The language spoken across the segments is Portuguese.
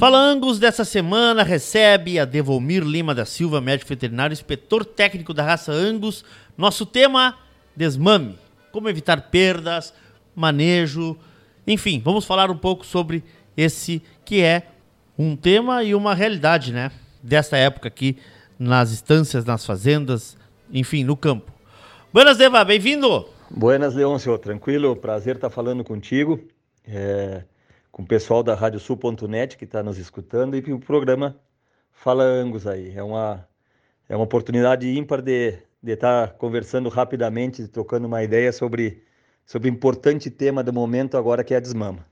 Fala Angus dessa semana recebe a Devomir Lima da Silva, médico veterinário, inspetor técnico da raça Angus. Nosso tema: desmame. Como evitar perdas, manejo, enfim, vamos falar um pouco sobre esse que é um tema e uma realidade, né? Desta época aqui nas estâncias, nas fazendas, enfim, no campo. Buenas, Deva, bem-vindo! Buenas, Leôncio, tranquilo? Prazer estar falando contigo. É com o pessoal da radiosul.net que está nos escutando e o programa Fala Angus aí. É uma, é uma oportunidade ímpar de estar tá conversando rapidamente, trocando uma ideia sobre, sobre o importante tema do momento agora que é a desmama.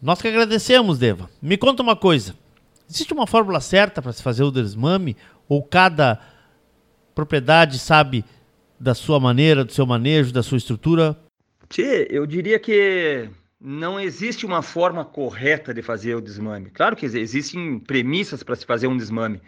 Nós que agradecemos, Deva. Me conta uma coisa. Existe uma fórmula certa para se fazer o desmame? Ou cada propriedade sabe da sua maneira, do seu manejo, da sua estrutura? Tchê, eu diria que não existe uma forma correta de fazer o desmame. Claro que existem premissas para se fazer um desmame,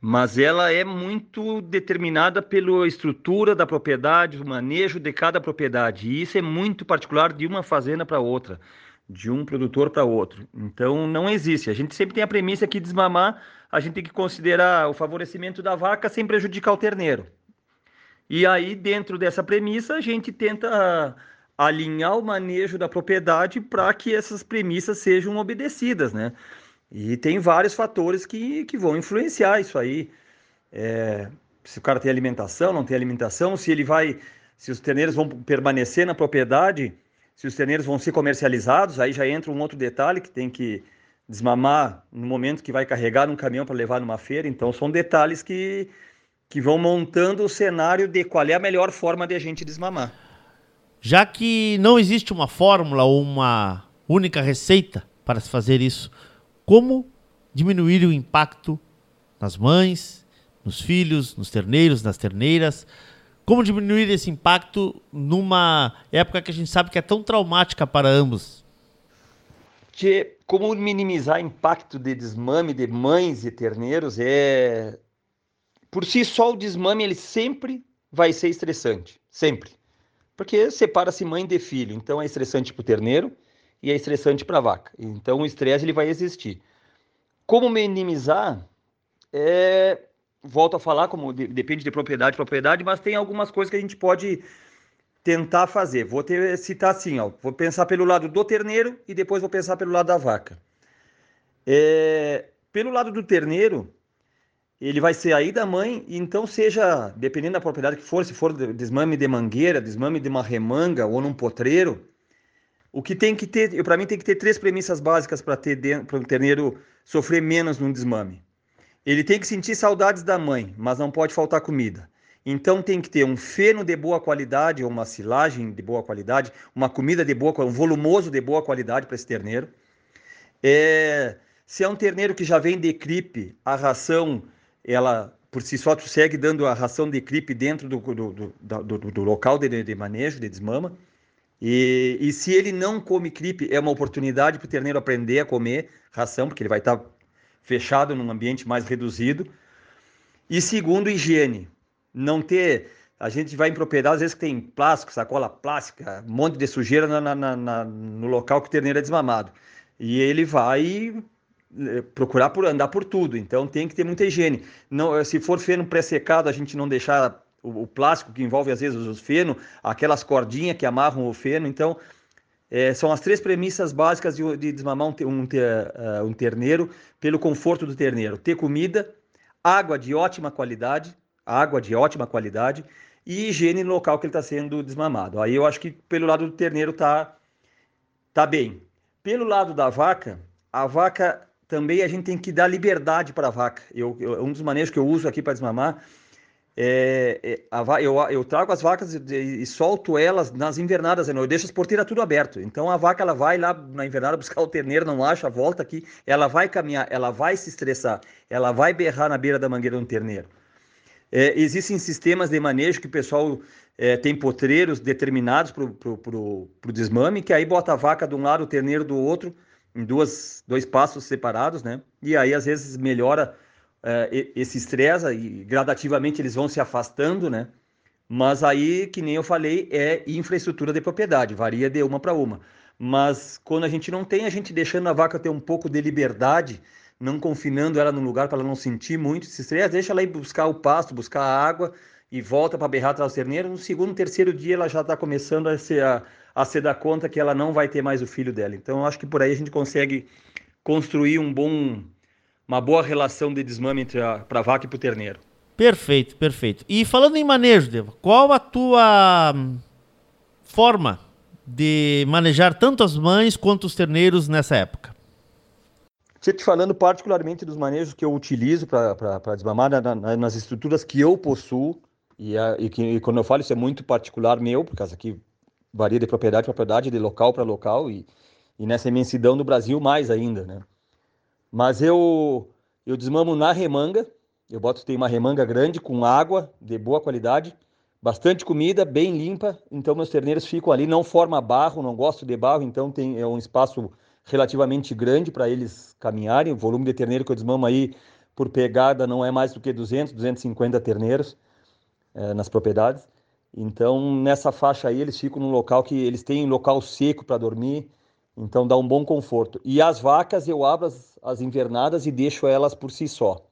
mas ela é muito determinada pela estrutura da propriedade, o manejo de cada propriedade. E isso é muito particular de uma fazenda para outra, de um produtor para outro. Então não existe. A gente sempre tem a premissa que desmamar, a gente tem que considerar o favorecimento da vaca sem prejudicar o terneiro. E aí, dentro dessa premissa, a gente tenta alinhar o manejo da propriedade para que essas premissas sejam obedecidas, né? E tem vários fatores que, que vão influenciar isso aí. É, se o cara tem alimentação, não tem alimentação, se ele vai, se os terneiros vão permanecer na propriedade, se os terneiros vão ser comercializados, aí já entra um outro detalhe que tem que desmamar no momento que vai carregar num caminhão para levar numa feira. Então são detalhes que, que vão montando o cenário de qual é a melhor forma de a gente desmamar. Já que não existe uma fórmula ou uma única receita para se fazer isso, como diminuir o impacto nas mães, nos filhos, nos terneiros, nas terneiras? Como diminuir esse impacto numa época que a gente sabe que é tão traumática para ambos? Que, como minimizar o impacto de desmame de mães e terneiros é por si só o desmame ele sempre vai ser estressante, sempre. Porque separa-se mãe de filho, então é estressante para o terneiro e é estressante para a vaca. Então o estresse ele vai existir. Como minimizar? É, volto a falar, como de, depende de propriedade propriedade, mas tem algumas coisas que a gente pode tentar fazer. Vou ter, citar assim, ó, vou pensar pelo lado do terneiro e depois vou pensar pelo lado da vaca. É, pelo lado do terneiro, ele vai ser aí da mãe, então seja, dependendo da propriedade que for, se for desmame de mangueira, desmame de uma remanga ou num potreiro, o que tem que ter, para mim tem que ter três premissas básicas para ter para o terneiro sofrer menos num desmame. Ele tem que sentir saudades da mãe, mas não pode faltar comida. Então tem que ter um feno de boa qualidade ou uma silagem de boa qualidade, uma comida de boa, um volumoso de boa qualidade para esse terneiro. É, se é um terneiro que já vem de cripe, a ração ela por si só segue dando a ração de cripe dentro do, do, do, do, local de, de, manejo, de desmama. E, e se ele não come cripe, é uma oportunidade para o terneiro aprender a comer ração, porque ele vai estar fechado num ambiente mais reduzido. E segundo, higiene. Não ter. A gente vai em propriedade, às vezes que tem plástico, sacola plástica, um monte de sujeira na, na, na, no local que o terneiro é desmamado. E ele vai procurar por andar por tudo, então tem que ter muita higiene. Não, eh, se for feno pré-secado, a gente não deixar o, o, plástico que envolve às vezes os feno, aquelas cordinhas que amarram o feno, então é, são as três premissas básicas de, de desmamar um, um, uh, um terneiro pelo conforto do terneiro: ter comida, água de ótima qualidade, água de ótima qualidade e higiene no local que ele está sendo desmamado. Aí eu acho que pelo lado do terneiro tá tá bem. Pelo lado da vaca, a vaca também a gente tem que dar liberdade para a vaca. Eu, eu, um dos manejos que eu uso aqui para desmamar é, é a, eu, eu, trago as vacas e, e, solto elas nas invernadas, eu deixo as porteiras tudo aberto. Então a vaca ela vai lá na invernada buscar o terneiro, não acha, volta aqui, ela vai caminhar, ela vai se estressar, ela vai berrar na beira da mangueira do terneiro. É, existem sistemas de manejo que o pessoal é, tem potreiros determinados para o desmame, que aí bota a vaca de um lado, o terneiro do outro, em duas, dois passos separados, né? E aí às vezes melhora é, esse estresse e gradativamente eles vão se afastando, né? Mas aí, que nem eu falei, é infraestrutura de propriedade, varia de uma para uma. Mas quando a gente não tem, a gente deixando a vaca ter um pouco de liberdade, não confinando ela no lugar para ela não sentir muito esse estresse, deixa ela ir buscar o pasto, buscar a água e volta para berrar atrás do terneiro. No segundo, terceiro dia, ela já está começando a se, a, a se dar conta que ela não vai ter mais o filho dela. Então, acho que por aí a gente consegue construir um bom, uma boa relação de desmame entre a pra vaca e para o terneiro. Perfeito, perfeito. E falando em manejo, Deva, qual a tua hum, forma de manejar tanto as mães quanto os terneiros nessa época? Você te falando particularmente dos manejos que eu utilizo para desmamar na, na, nas estruturas que eu possuo, e, a, e, que, e, quando eu falo isso é muito particular meu, porque aqui varia de propriedade para propriedade, de local para local, e, e nessa imensidão do Brasil mais ainda, né? Mas eu, eu desmamo na remanga, eu boto, tem uma remanga grande com água de boa qualidade, bastante comida, bem limpa, então meus terneiros ficam ali, não forma barro, não gosto de barro, então tem é um espaço relativamente grande para eles caminharem. O volume de terneiro que eu desmamo aí por pegada não é mais do que 200, 250 terneiros é, nas propriedades. Então, nessa faixa aí, eles ficam num local que eles têm local seco para dormir, então dá um bom conforto. E as vacas, eu abro as, as invernadas e deixo elas por si só.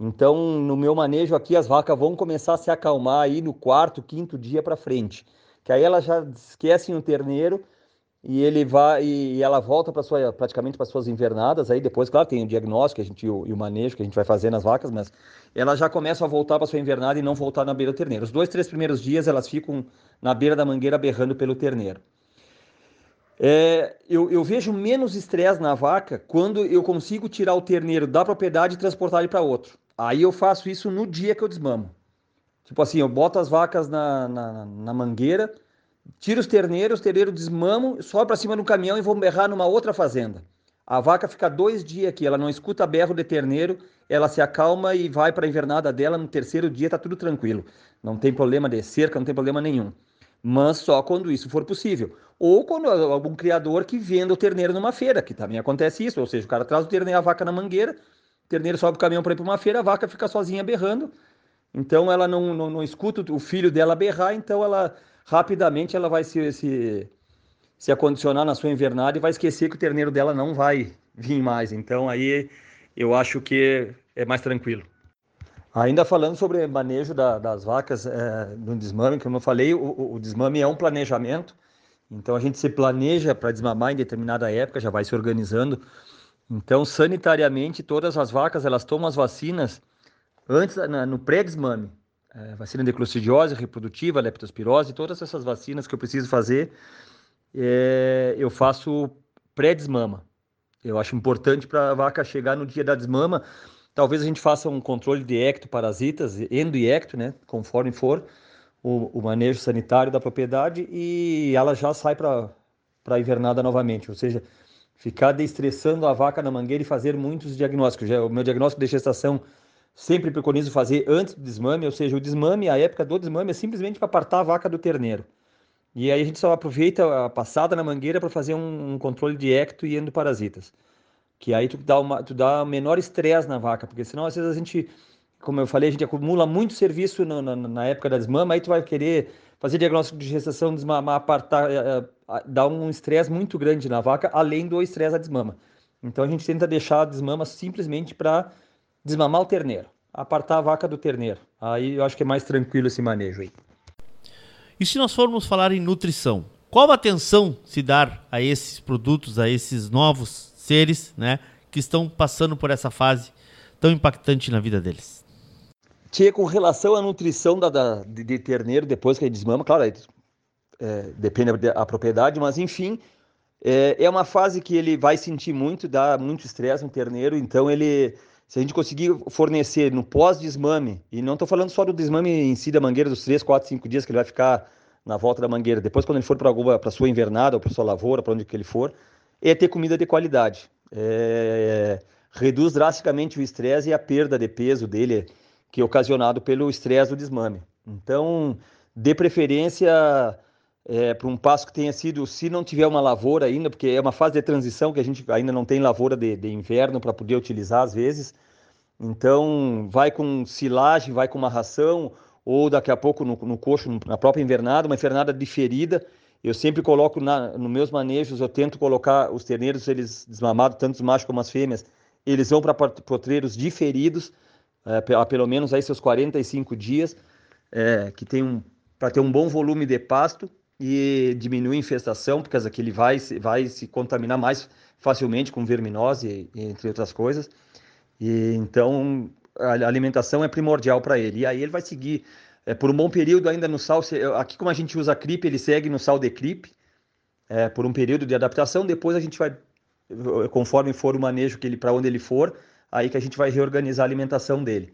Então, no meu manejo aqui, as vacas vão começar a se acalmar aí no quarto, quinto dia para frente. Que aí elas já esquecem o terneiro e ele vai e ela volta para sua praticamente para suas invernadas aí depois claro tem o diagnóstico a gente e o, e o, manejo que a gente vai fazer nas vacas mas ela já começa a voltar para sua invernada e não voltar na beira do terneiro. Os dois três primeiros dias elas ficam na beira da mangueira berrando pelo terneiro. É, eu, eu, vejo menos estresse na vaca quando eu consigo tirar o terneiro da propriedade e transportar ele para outro. Aí eu faço isso no dia que eu desmamo. Tipo assim eu boto as vacas na, na, na mangueira tira os terneiros, os terneiros desmamam, sobe para cima do caminhão e vão berrar numa outra fazenda. A vaca fica dois dias aqui, ela não escuta berro de terneiro, ela se acalma e vai para a invernada dela. No terceiro dia está tudo tranquilo. Não tem problema de cerca, não tem problema nenhum. Mas só quando isso for possível. Ou quando algum criador que venda o terneiro numa feira, que também acontece isso. Ou seja, o cara traz o terneiro, a vaca na mangueira, o terneiro sobe o caminhão para ir para uma feira, a vaca fica sozinha berrando. Então ela não, não, não escuta o filho dela berrar, então ela rapidamente ela vai se, se, se acondicionar na sua invernada e vai esquecer que o terneiro dela não vai vir mais. Então aí eu acho que é mais tranquilo. Ainda falando sobre manejo da, das vacas é, no desmame, como eu falei, o, o, desmame é um planejamento. Então a gente se planeja para desmamar em determinada época, já vai se organizando. Então sanitariamente todas as vacas elas tomam as vacinas antes no pré-desmame é, vacina de clostridiose reprodutiva, leptospirose, todas essas vacinas que eu preciso fazer, é, eu faço pré-desmama. Eu acho importante para a vaca chegar no dia da desmama. Talvez a gente faça um controle de ectoparasitas, endo e ecto, né, conforme for o, o manejo sanitário da propriedade, e ela já sai para a invernada novamente. Ou seja, ficar destressando a vaca na mangueira e fazer muitos diagnósticos. Já, o meu diagnóstico de gestação sempre preconizo fazer antes do desmame, ou seja, o desmame, a época do desmame é simplesmente para apartar a vaca do terneiro. E aí a gente só aproveita a passada na mangueira para fazer um, um, controle de ecto e endoparasitas. Que aí tu dá, uma, tu dá menor estresse na vaca, porque senão às vezes a gente, como eu falei, a gente acumula muito serviço na, na, na época da desmama, aí tu vai querer fazer diagnóstico de gestação, desmamar, apartar, é, é, dar um estresse muito grande na vaca, além do estresse da desmama. Então a gente tenta deixar a desmama simplesmente para desmamar o terneiro, apartar a vaca do terneiro. Aí eu acho que é mais tranquilo esse manejo aí. E se nós formos falar em nutrição, qual a atenção se dar a esses produtos, a esses novos seres, né, que estão passando por essa fase tão impactante na vida deles? Tia, com relação à nutrição da, da de, de, terneiro depois que ele desmama, claro, é, depende da propriedade, mas enfim, é, é uma fase que ele vai sentir muito, dá muito estresse no terneiro, então ele se a gente conseguir fornecer no pós-desmame, e não estou falando só do desmame em si da mangueira dos 3, 4, 5 dias que ele vai ficar na volta da mangueira, depois quando ele for para a sua invernada ou para sua lavoura, para onde que ele for, é ter comida de qualidade. É, reduz drasticamente o estresse e a perda de peso dele, que é ocasionado pelo estresse do desmame. Então, dê preferência é, para um passo que tenha sido, se não tiver uma lavoura ainda, porque é uma fase de transição que a gente ainda não tem lavoura de, de inverno para poder utilizar às vezes. Então, vai com silagem, vai com uma ração, ou daqui a pouco no, no coxo, na própria invernada, uma invernada diferida. Eu sempre coloco na, nos meus manejos, eu tento colocar os terneiros, eles desmamados, tanto os machos como as fêmeas, eles vão para potreiros diferidos, é, pelo menos aí seus 45 dias, é, que tem um, para ter um bom volume de pasto e diminuir a infestação, porque aqui ele vai, vai se contaminar mais facilmente com verminose, entre outras coisas. E então a alimentação é primordial para ele. E aí ele vai seguir é, por um bom período ainda no sal. Aqui, como a gente usa CRIP, ele segue no sal de CRIP é, por um período de adaptação. Depois a gente vai, conforme for o manejo que ele para onde ele for, aí que a gente vai reorganizar a alimentação dele.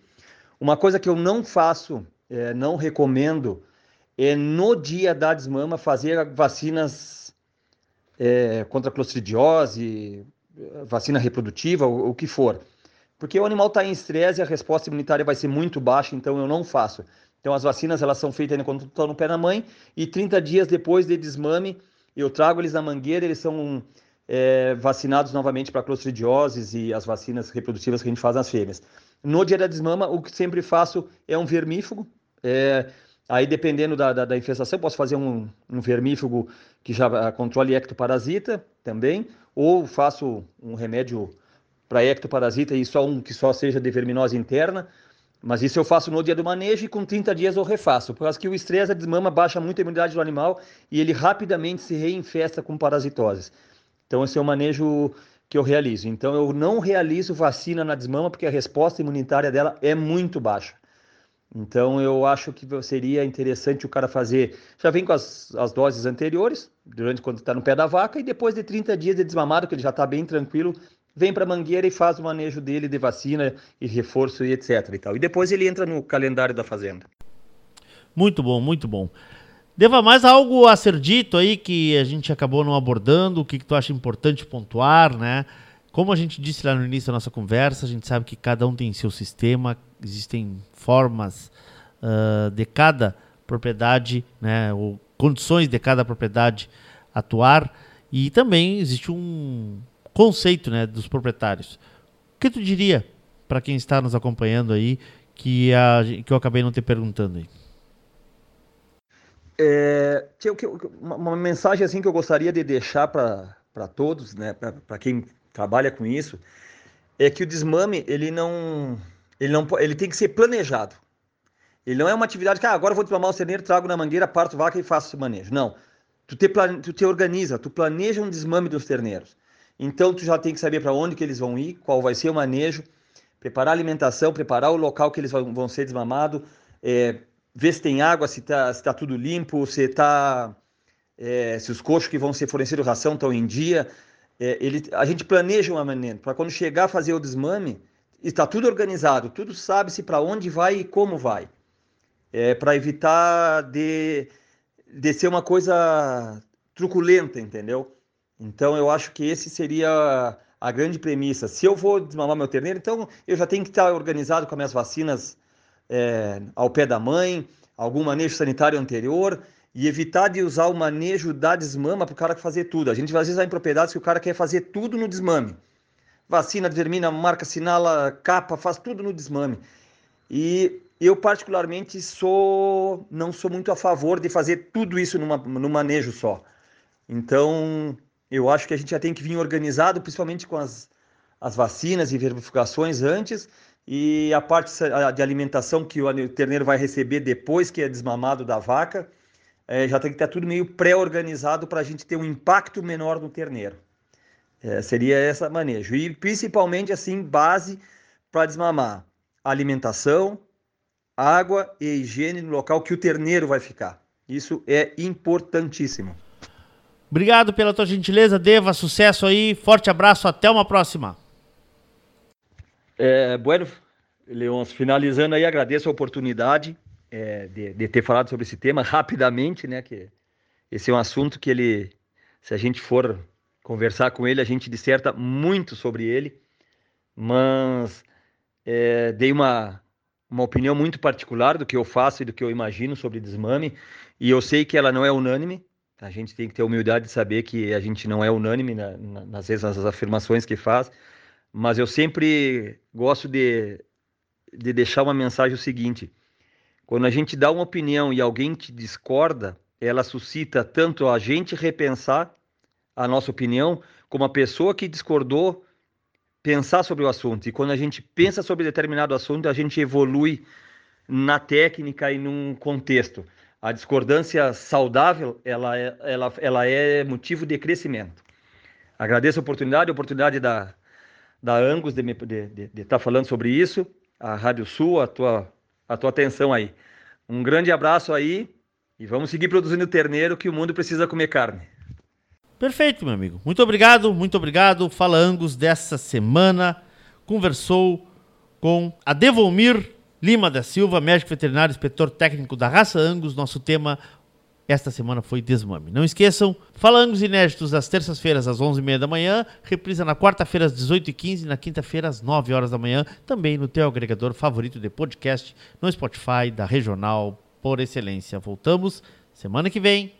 Uma coisa que eu não faço, é, não recomendo, é no dia da desmama fazer vacinas é, contra clostridiose, vacina reprodutiva, o, o que for. Porque o animal está em estresse e a resposta imunitária vai ser muito baixa, então eu não faço. Então as vacinas elas são feitas quando estão no pé da mãe e 30 dias depois de desmame eu trago eles na mangueira, eles são é, vacinados novamente para clostridioses e as vacinas reprodutivas que a gente faz nas fêmeas. No dia da desmama, o que sempre faço é um vermífugo. É, aí, dependendo da, da, da, infestação, posso fazer um, um vermífugo que já controle ectoparasita também, ou faço um remédio para ectoparasita e só um que só seja de verminose interna. Mas isso eu faço no dia do manejo e com 30 dias eu refaço, por causa que o estresse, a desmama, baixa muito a imunidade do animal e ele rapidamente se reinfesta com parasitoses. Então esse é o manejo que eu realizo. Então eu não realizo vacina na desmama porque a resposta imunitária dela é muito baixa. Então eu acho que seria interessante o cara fazer, já vem com as, as doses anteriores, durante quando está no pé da vaca, e depois de 30 dias de desmamado, que ele já está bem tranquilo, vem para a mangueira e faz o manejo dele de vacina e reforço e etc. E, tal. e depois ele entra no calendário da fazenda. Muito bom, muito bom. Deva mais algo a ser dito aí que a gente acabou não abordando, o que, que tu acha importante pontuar, né? Como a gente disse lá no início da nossa conversa, a gente sabe que cada um tem seu sistema, existem formas uh, de cada propriedade, né, ou condições de cada propriedade atuar, e também existe um, conceito né, dos proprietários. O que tu diria para quem está nos acompanhando aí que, a, que eu acabei não te perguntando aí? É, uma, mensagem assim que eu gostaria de deixar para todos, né, para quem trabalha com isso, é que o desmame ele não, ele não, ele tem que ser planejado. Ele não é uma atividade que ah, agora eu vou desmamar o cerneiro, trago na mangueira, parto vaca e faço esse manejo. Não. Tu te, tu te organiza, tu planeja um desmame dos terneiros. Então tu já tem que saber para onde que eles vão ir, qual vai ser o manejo, preparar a alimentação, preparar o local que eles vão, vão ser desmamados, é, ver se tem água, se está tá tudo limpo, se tá, é, se os coxos que vão ser fornecidos ração estão em dia. É, ele, a gente planeja uma maneira para quando chegar a fazer o desmame, está tudo organizado, tudo sabe-se para onde vai e como vai. É, para evitar de, de ser uma coisa truculenta, entendeu? Então eu acho que esse seria a grande premissa. Se eu vou desmamar meu terneiro, então eu já tenho que estar organizado com as minhas vacinas é, ao pé da mãe, algum manejo sanitário anterior e evitar de usar o manejo da desmama para o cara fazer tudo. A gente às vezes vai em propriedades que o cara quer fazer tudo no desmame. Vacina, determina, marca, sinala, capa, faz tudo no desmame. E eu particularmente sou não sou muito a favor de fazer tudo isso numa, manejo só. Então, eu acho que a gente já tem que vir organizado, principalmente com as, as vacinas e verificações antes, e a parte de alimentação que o terneiro vai receber depois que é desmamado da vaca, é, já tem que estar tudo meio pré-organizado para a gente ter um impacto menor no terneiro. É, seria essa manejo. E principalmente, assim, base para desmamar: alimentação, água e higiene no local que o terneiro vai ficar. Isso é importantíssimo. Obrigado pela tua gentileza, Deva. Sucesso aí. Forte abraço. Até uma próxima. É, bueno, Leons, finalizando aí, agradeço a oportunidade é, de, de, ter falado sobre esse tema rapidamente, né? Que esse é um assunto que ele, se a gente for conversar com ele, a gente disserta muito sobre ele, mas é, dei uma, uma opinião muito particular do que eu faço e do que eu imagino sobre desmame, e eu sei que ela não é unânime, a gente tem que ter humildade de saber que a gente não é unânime na, na, nas nas afirmações que faz, mas eu sempre gosto de, de deixar uma mensagem o seguinte: quando a gente dá uma opinião e alguém te discorda, ela suscita tanto a gente repensar a nossa opinião, como a pessoa que discordou pensar sobre o assunto. E quando a gente pensa sobre determinado assunto, a gente evolui na técnica e num contexto. A discordância saudável, ela é, ela, ela é motivo de crescimento. Agradeço a oportunidade, a oportunidade da, da Angus de estar tá falando sobre isso, a Rádio Sul, a tua, a tua atenção aí. Um grande abraço aí e vamos seguir produzindo terneiro que o mundo precisa comer carne. Perfeito, meu amigo. Muito obrigado, muito obrigado. Fala Angus dessa semana conversou com a Devolmir Lima da Silva, médico veterinário, inspetor técnico da raça Angus. Nosso tema esta semana foi desmame. Não esqueçam, Fala Angus inéditos às terças-feiras às 11h30 da manhã, reprisa na quarta-feira às 18h15 e na quinta-feira às 9 horas da manhã, também no teu agregador favorito de podcast, no Spotify da Regional por Excelência. Voltamos semana que vem.